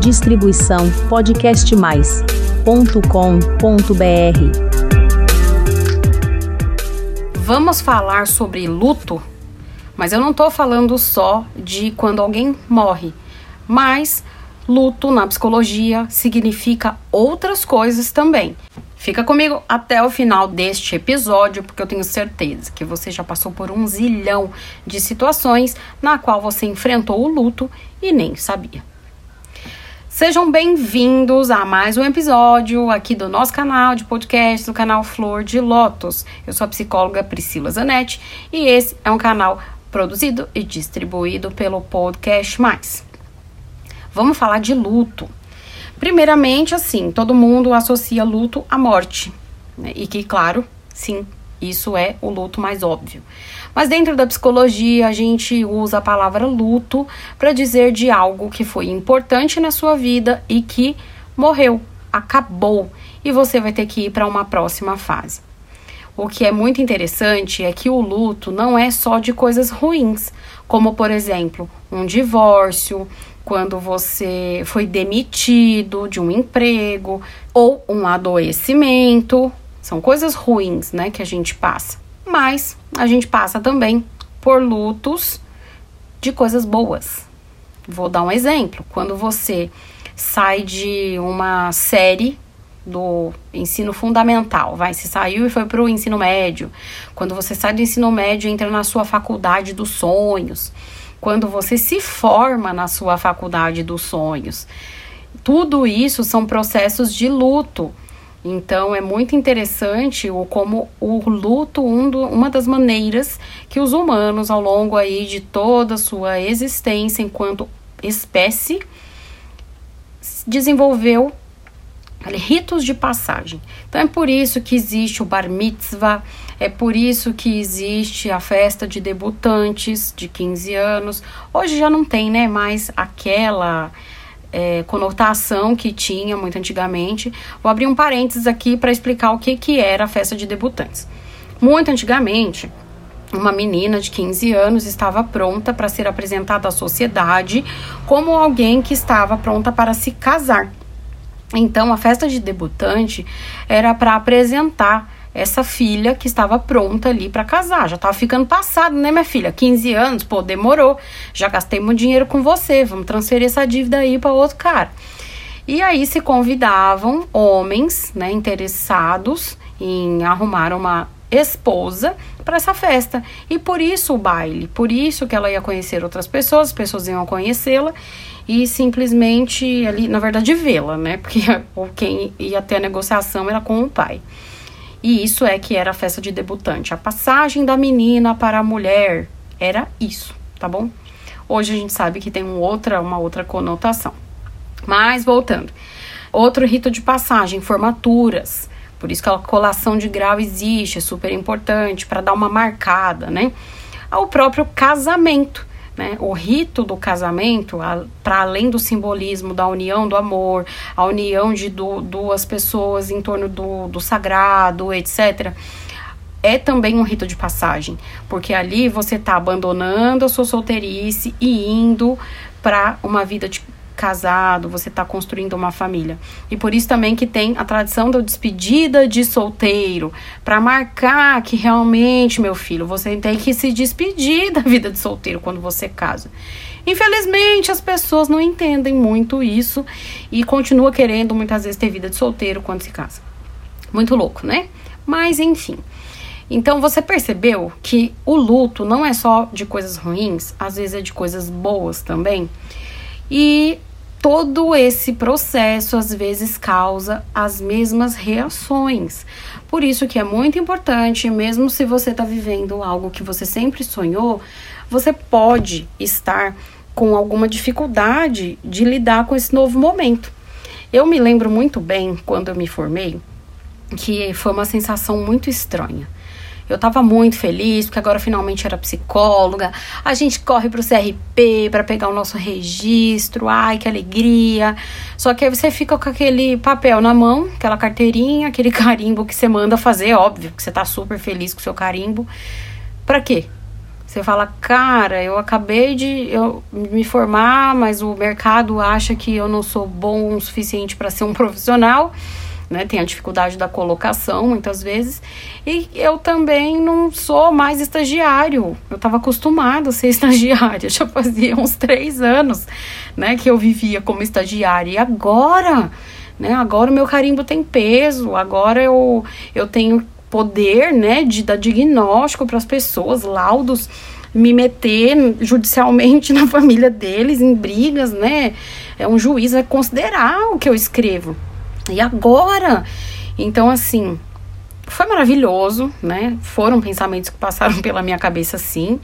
Distribuição podcastmais.com.br. Vamos falar sobre luto, mas eu não estou falando só de quando alguém morre, mas luto na psicologia significa outras coisas também. Fica comigo até o final deste episódio, porque eu tenho certeza que você já passou por um zilhão de situações na qual você enfrentou o luto e nem sabia. Sejam bem-vindos a mais um episódio aqui do nosso canal de podcast, do canal Flor de Lótus. Eu sou a psicóloga Priscila Zanetti e esse é um canal produzido e distribuído pelo Podcast Mais. Vamos falar de luto. Primeiramente, assim, todo mundo associa luto à morte. Né? E que, claro, sim, isso é o luto mais óbvio. Mas dentro da psicologia, a gente usa a palavra luto para dizer de algo que foi importante na sua vida e que morreu, acabou, e você vai ter que ir para uma próxima fase. O que é muito interessante é que o luto não é só de coisas ruins, como por exemplo, um divórcio, quando você foi demitido de um emprego ou um adoecimento. São coisas ruins, né, que a gente passa. Mas a gente passa também por lutos de coisas boas. Vou dar um exemplo. Quando você sai de uma série do ensino fundamental, vai, se saiu e foi para o ensino médio. Quando você sai do ensino médio, entra na sua faculdade dos sonhos quando você se forma na sua faculdade dos sonhos. Tudo isso são processos de luto. Então é muito interessante o como o luto um do, uma das maneiras que os humanos ao longo aí de toda a sua existência enquanto espécie desenvolveu ritos de passagem. Então é por isso que existe o bar mitzvah, é por isso que existe a festa de debutantes de 15 anos. Hoje já não tem, né, mais aquela é, conotação que tinha muito antigamente. Vou abrir um parênteses aqui para explicar o que, que era a festa de debutantes. Muito antigamente, uma menina de 15 anos estava pronta para ser apresentada à sociedade como alguém que estava pronta para se casar. Então, a festa de debutante era para apresentar essa filha que estava pronta ali para casar. Já estava ficando passado, né, minha filha? 15 anos, pô, demorou. Já gastei muito dinheiro com você, vamos transferir essa dívida aí para outro cara. E aí se convidavam homens, né, interessados em arrumar uma esposa para essa festa. E por isso o baile, por isso que ela ia conhecer outras pessoas, as pessoas iam conhecê-la e simplesmente ali, na verdade, vê-la, né? Porque quem ia ter a negociação era com o pai. E isso é que era a festa de debutante. A passagem da menina para a mulher era isso, tá bom? Hoje a gente sabe que tem um outra, uma outra conotação. Mas voltando. Outro rito de passagem, formaturas. Por isso que a colação de grau existe, é super importante para dar uma marcada, né? Ao próprio casamento. Né? O rito do casamento, para além do simbolismo da união do amor, a união de du duas pessoas em torno do, do sagrado, etc., é também um rito de passagem, porque ali você está abandonando a sua solteirice e indo para uma vida de casado, você está construindo uma família. E por isso também que tem a tradição da despedida de solteiro, para marcar que realmente, meu filho, você tem que se despedir da vida de solteiro quando você casa. Infelizmente, as pessoas não entendem muito isso e continuam querendo muitas vezes ter vida de solteiro quando se casa. Muito louco, né? Mas enfim. Então você percebeu que o luto não é só de coisas ruins, às vezes é de coisas boas também. E todo esse processo às vezes causa as mesmas reações. Por isso que é muito importante, mesmo se você está vivendo algo que você sempre sonhou, você pode estar com alguma dificuldade de lidar com esse novo momento. Eu me lembro muito bem quando eu me formei que foi uma sensação muito estranha. Eu tava muito feliz, porque agora finalmente era psicóloga. A gente corre pro CRP para pegar o nosso registro. Ai, que alegria. Só que aí você fica com aquele papel na mão, aquela carteirinha, aquele carimbo que você manda fazer, óbvio, que você tá super feliz com o seu carimbo. Para quê? Você fala, cara, eu acabei de eu, me formar, mas o mercado acha que eu não sou bom o suficiente para ser um profissional né? Tem a dificuldade da colocação muitas vezes. E eu também não sou mais estagiário. Eu estava acostumada a ser estagiária. Já fazia uns três anos, né? Que eu vivia como estagiária. E agora, né? Agora o meu carimbo tem peso. Agora eu, eu tenho poder, né? De dar diagnóstico para as pessoas, laudos me meter judicialmente na família deles, em brigas, né? É um juiz vai considerar o que eu escrevo. E agora? Então, assim, foi maravilhoso, né? Foram pensamentos que passaram pela minha cabeça, sim.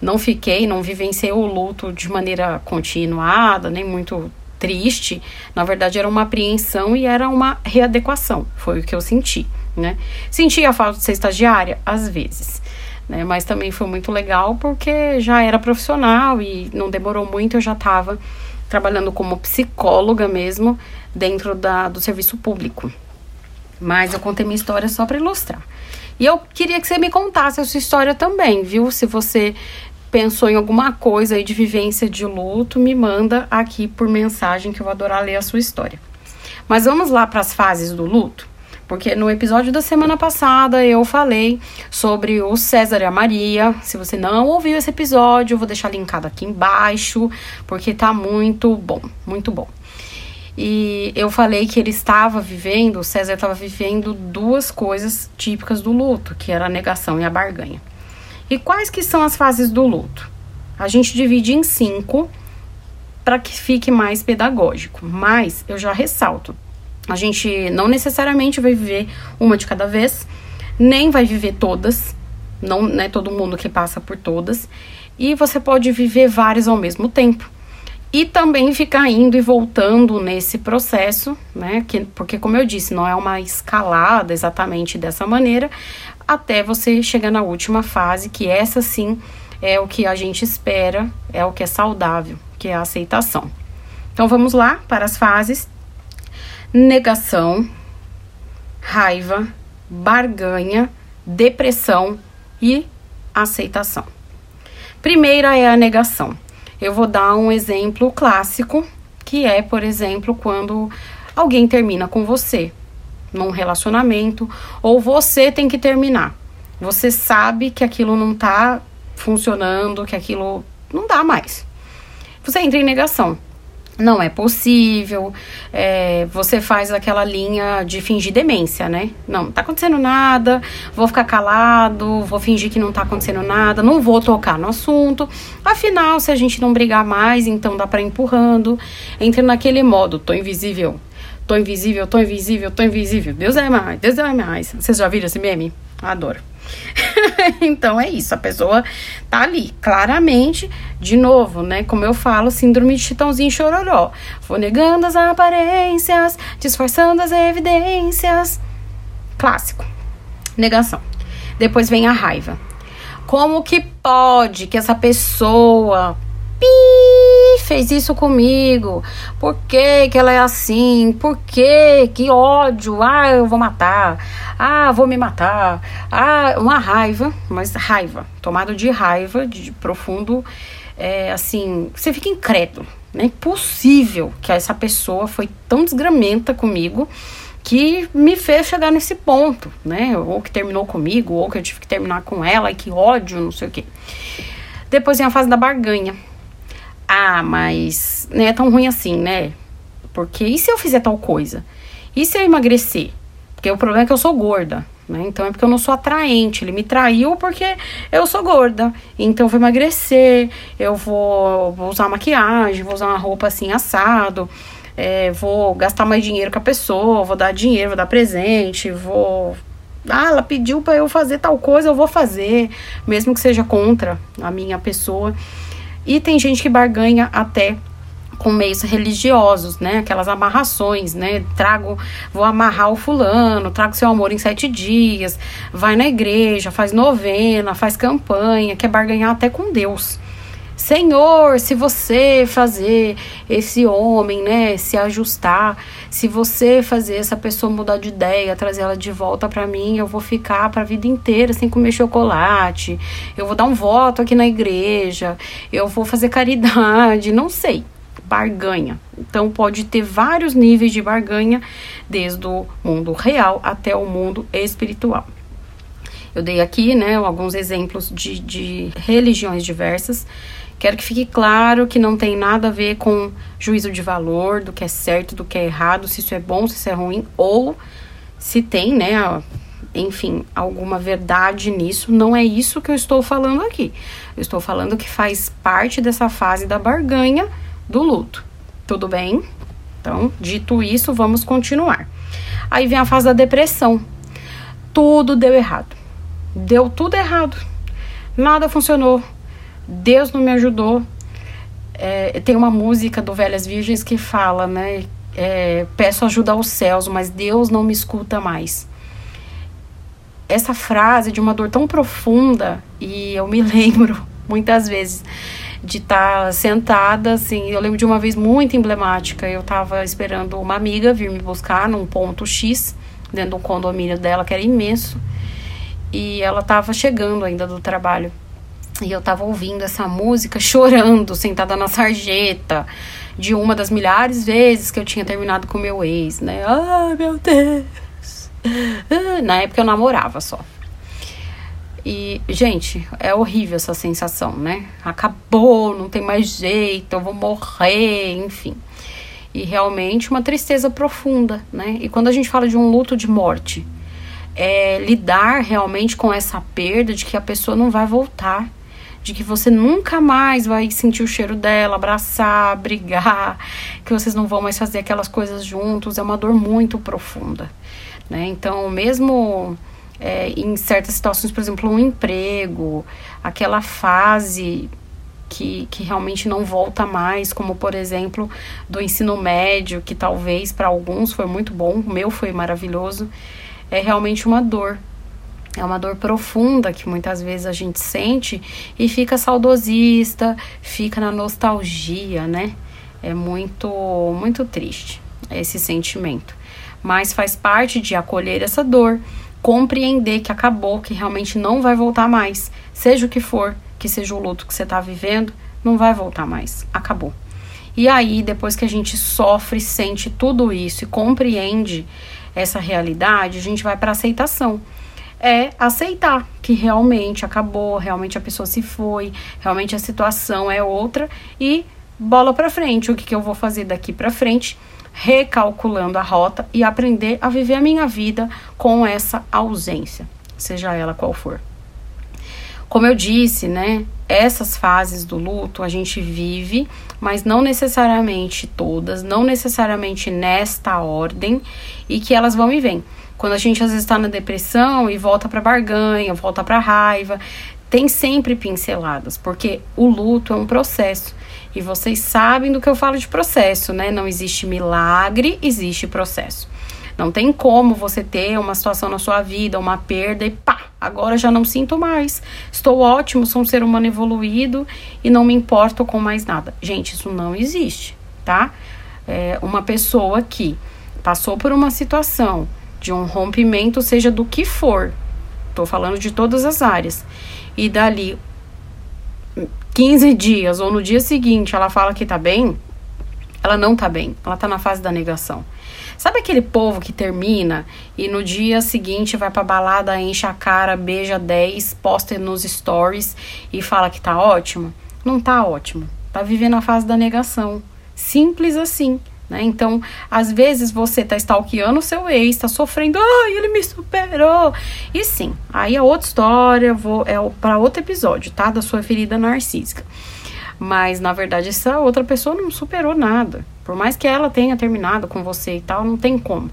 Não fiquei, não vivenciei o luto de maneira continuada, nem muito triste. Na verdade, era uma apreensão e era uma readequação. Foi o que eu senti, né? Senti a falta de ser estagiária? Às vezes. Né? Mas também foi muito legal porque já era profissional e não demorou muito, eu já estava trabalhando como psicóloga mesmo dentro da, do serviço público. Mas eu contei minha história só para ilustrar. E eu queria que você me contasse a sua história também, viu? Se você pensou em alguma coisa aí de vivência de luto, me manda aqui por mensagem que eu vou adorar ler a sua história. Mas vamos lá para as fases do luto? Porque no episódio da semana passada eu falei sobre o César e a Maria. Se você não ouviu esse episódio, eu vou deixar linkado aqui embaixo, porque tá muito bom, muito bom. E eu falei que ele estava vivendo, o César estava vivendo duas coisas típicas do luto, que era a negação e a barganha. E quais que são as fases do luto? A gente divide em cinco para que fique mais pedagógico, mas eu já ressalto, a gente não necessariamente vai viver uma de cada vez, nem vai viver todas, não é né, todo mundo que passa por todas, e você pode viver várias ao mesmo tempo. E também ficar indo e voltando nesse processo, né? Que, porque, como eu disse, não é uma escalada exatamente dessa maneira, até você chegar na última fase, que essa sim é o que a gente espera, é o que é saudável, que é a aceitação. Então vamos lá para as fases negação, raiva, barganha, depressão e aceitação. Primeira é a negação. Eu vou dar um exemplo clássico, que é, por exemplo, quando alguém termina com você num relacionamento ou você tem que terminar. Você sabe que aquilo não tá funcionando, que aquilo não dá mais. Você entra em negação não é possível. É, você faz aquela linha de fingir demência, né? Não, não tá acontecendo nada, vou ficar calado, vou fingir que não tá acontecendo nada, não vou tocar no assunto. Afinal, se a gente não brigar mais, então dá para empurrando. Entra naquele modo, tô invisível, tô invisível, tô invisível, tô invisível. Deus é mais, Deus é mais. Vocês já viram esse meme? Adoro. então é isso, a pessoa tá ali, claramente, de novo, né? Como eu falo, síndrome de chitãozinho chororó. Vou negando as aparências, disfarçando as evidências. Clássico. Negação. Depois vem a raiva. Como que pode que essa pessoa fez isso comigo? Por que, que ela é assim? Por que? Que ódio! Ah, eu vou matar. Ah, vou me matar. Ah, uma raiva, mas raiva, tomado de raiva, de profundo, é, assim, você fica incrédulo. É impossível que essa pessoa foi tão desgramenta comigo que me fez chegar nesse ponto, né? Ou que terminou comigo, ou que eu tive que terminar com ela, e que ódio, não sei o quê. Depois vem a fase da barganha, ah, mas não é tão ruim assim, né? Porque e se eu fizer tal coisa? E se eu emagrecer? Porque o problema é que eu sou gorda, né? Então é porque eu não sou atraente. Ele me traiu porque eu sou gorda. Então eu vou emagrecer, eu vou, vou usar maquiagem, vou usar uma roupa assim assado. É, vou gastar mais dinheiro com a pessoa, vou dar dinheiro, vou dar presente, vou. Ah, ela pediu para eu fazer tal coisa, eu vou fazer, mesmo que seja contra a minha pessoa. E tem gente que barganha até com meios religiosos, né? Aquelas amarrações, né? Trago, vou amarrar o fulano, trago seu amor em sete dias, vai na igreja, faz novena, faz campanha, quer barganhar até com Deus. Senhor, se você fazer esse homem, né, se ajustar, se você fazer essa pessoa mudar de ideia, trazer ela de volta para mim, eu vou ficar para a vida inteira sem comer chocolate. Eu vou dar um voto aqui na igreja, eu vou fazer caridade, não sei. Barganha. Então pode ter vários níveis de barganha, desde o mundo real até o mundo espiritual. Eu dei aqui, né, alguns exemplos de, de religiões diversas Quero que fique claro que não tem nada a ver com juízo de valor, do que é certo, do que é errado, se isso é bom, se isso é ruim, ou se tem, né, enfim, alguma verdade nisso. Não é isso que eu estou falando aqui. Eu estou falando que faz parte dessa fase da barganha do luto. Tudo bem? Então, dito isso, vamos continuar. Aí vem a fase da depressão. Tudo deu errado. Deu tudo errado. Nada funcionou Deus não me ajudou. É, tem uma música do Velhas Virgens que fala, né? É, peço ajuda aos céus, mas Deus não me escuta mais. Essa frase de uma dor tão profunda, e eu me lembro muitas vezes de estar tá sentada, assim, eu lembro de uma vez muito emblemática, eu estava esperando uma amiga vir me buscar num ponto X, dentro do condomínio dela, que era imenso, e ela estava chegando ainda do trabalho. E eu tava ouvindo essa música chorando, sentada na sarjeta, de uma das milhares vezes que eu tinha terminado com meu ex, né? Ai, meu Deus. Na época eu namorava só. E, gente, é horrível essa sensação, né? Acabou, não tem mais jeito, eu vou morrer, enfim. E realmente uma tristeza profunda, né? E quando a gente fala de um luto de morte, é lidar realmente com essa perda de que a pessoa não vai voltar de que você nunca mais vai sentir o cheiro dela, abraçar, brigar, que vocês não vão mais fazer aquelas coisas juntos, é uma dor muito profunda, né? Então, mesmo é, em certas situações, por exemplo, um emprego, aquela fase que, que realmente não volta mais, como por exemplo do ensino médio, que talvez para alguns foi muito bom, o meu foi maravilhoso, é realmente uma dor, é uma dor profunda que muitas vezes a gente sente e fica saudosista, fica na nostalgia, né? É muito, muito triste esse sentimento. Mas faz parte de acolher essa dor, compreender que acabou, que realmente não vai voltar mais. Seja o que for, que seja o luto que você está vivendo, não vai voltar mais. Acabou. E aí, depois que a gente sofre, sente tudo isso e compreende essa realidade, a gente vai para aceitação é aceitar que realmente acabou, realmente a pessoa se foi, realmente a situação é outra e bola para frente. O que, que eu vou fazer daqui para frente? Recalculando a rota e aprender a viver a minha vida com essa ausência, seja ela qual for. Como eu disse, né? Essas fases do luto a gente vive, mas não necessariamente todas, não necessariamente nesta ordem, e que elas vão e vêm. Quando a gente às vezes está na depressão e volta para barganha, volta para raiva, tem sempre pinceladas, porque o luto é um processo. E vocês sabem do que eu falo de processo, né? Não existe milagre, existe processo. Não tem como você ter uma situação na sua vida, uma perda e pá, agora já não sinto mais. Estou ótimo, sou um ser humano evoluído e não me importo com mais nada. Gente, isso não existe, tá? É uma pessoa que passou por uma situação de um rompimento, seja do que for. Estou falando de todas as áreas. E dali 15 dias ou no dia seguinte ela fala que tá bem, ela não tá bem. Ela tá na fase da negação. Sabe aquele povo que termina e no dia seguinte vai pra balada, enche a cara, beija 10, posta nos stories e fala que tá ótimo? Não tá ótimo. Tá vivendo a fase da negação. Simples assim. Né? Então, às vezes você está stalkeando o seu ex, está sofrendo, ai, ele me superou. E sim, aí é outra história, vou, é para outro episódio, tá? Da sua ferida narcísica. Mas na verdade, essa outra pessoa não superou nada. Por mais que ela tenha terminado com você e tal, não tem como.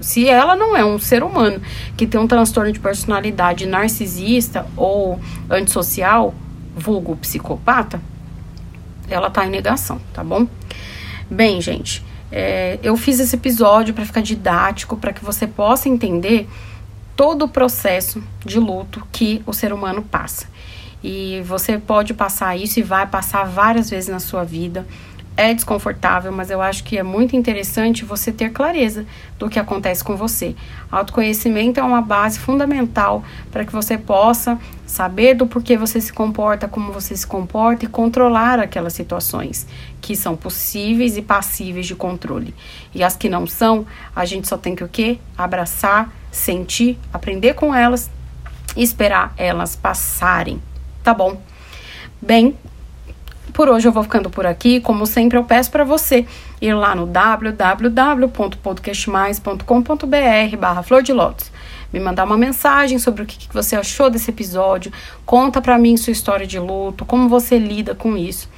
Se ela não é um ser humano que tem um transtorno de personalidade narcisista ou antissocial, vulgo psicopata, ela tá em negação, tá bom? Bem, gente, é, eu fiz esse episódio para ficar didático, para que você possa entender todo o processo de luto que o ser humano passa. E você pode passar isso e vai passar várias vezes na sua vida é desconfortável, mas eu acho que é muito interessante você ter clareza do que acontece com você. Autoconhecimento é uma base fundamental para que você possa saber do porquê você se comporta, como você se comporta e controlar aquelas situações que são possíveis e passíveis de controle. E as que não são, a gente só tem que o quê? Abraçar, sentir, aprender com elas e esperar elas passarem. Tá bom? Bem, por hoje eu vou ficando por aqui. Como sempre, eu peço para você ir lá no www.podcastmais.com.br barra Flor de Lótus. Me mandar uma mensagem sobre o que, você achou desse episódio. Conta para mim sua história de luto, como você lida com isso.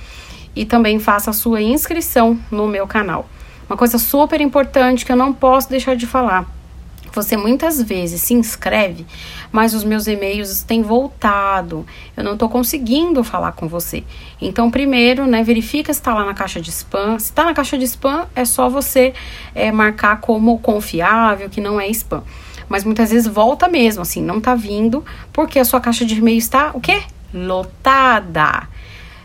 E também faça a sua inscrição no meu canal. Uma coisa super importante que eu não posso deixar de falar você muitas vezes se inscreve, mas os meus e-mails têm voltado. Eu não estou conseguindo falar com você. Então, primeiro, né, verifica se está lá na caixa de spam. Se está na caixa de spam, é só você é, marcar como confiável, que não é spam. Mas muitas vezes volta mesmo, assim, não está vindo, porque a sua caixa de e-mail está o quê? Lotada.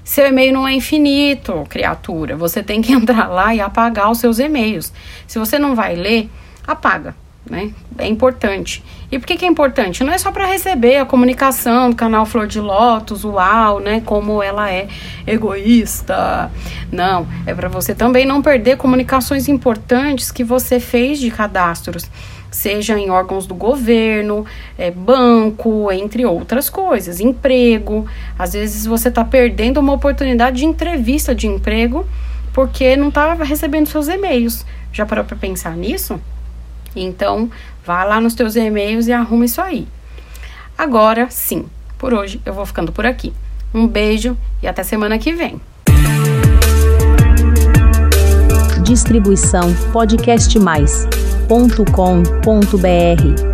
Seu e-mail não é infinito, criatura. Você tem que entrar lá e apagar os seus e-mails. Se você não vai ler, apaga né? É importante. E por que, que é importante? Não é só para receber a comunicação do canal Flor de Lótus, uau, né? Como ela é egoísta. Não, é para você também não perder comunicações importantes que você fez de cadastros, seja em órgãos do governo, é, banco, entre outras coisas, emprego. Às vezes você está perdendo uma oportunidade de entrevista de emprego porque não estava recebendo seus e-mails. Já parou para pensar nisso? Então, vá lá nos teus e-mails e arruma isso aí. Agora, sim, por hoje eu vou ficando por aqui. Um beijo e até semana que vem. Distribuição podcastmais.com.br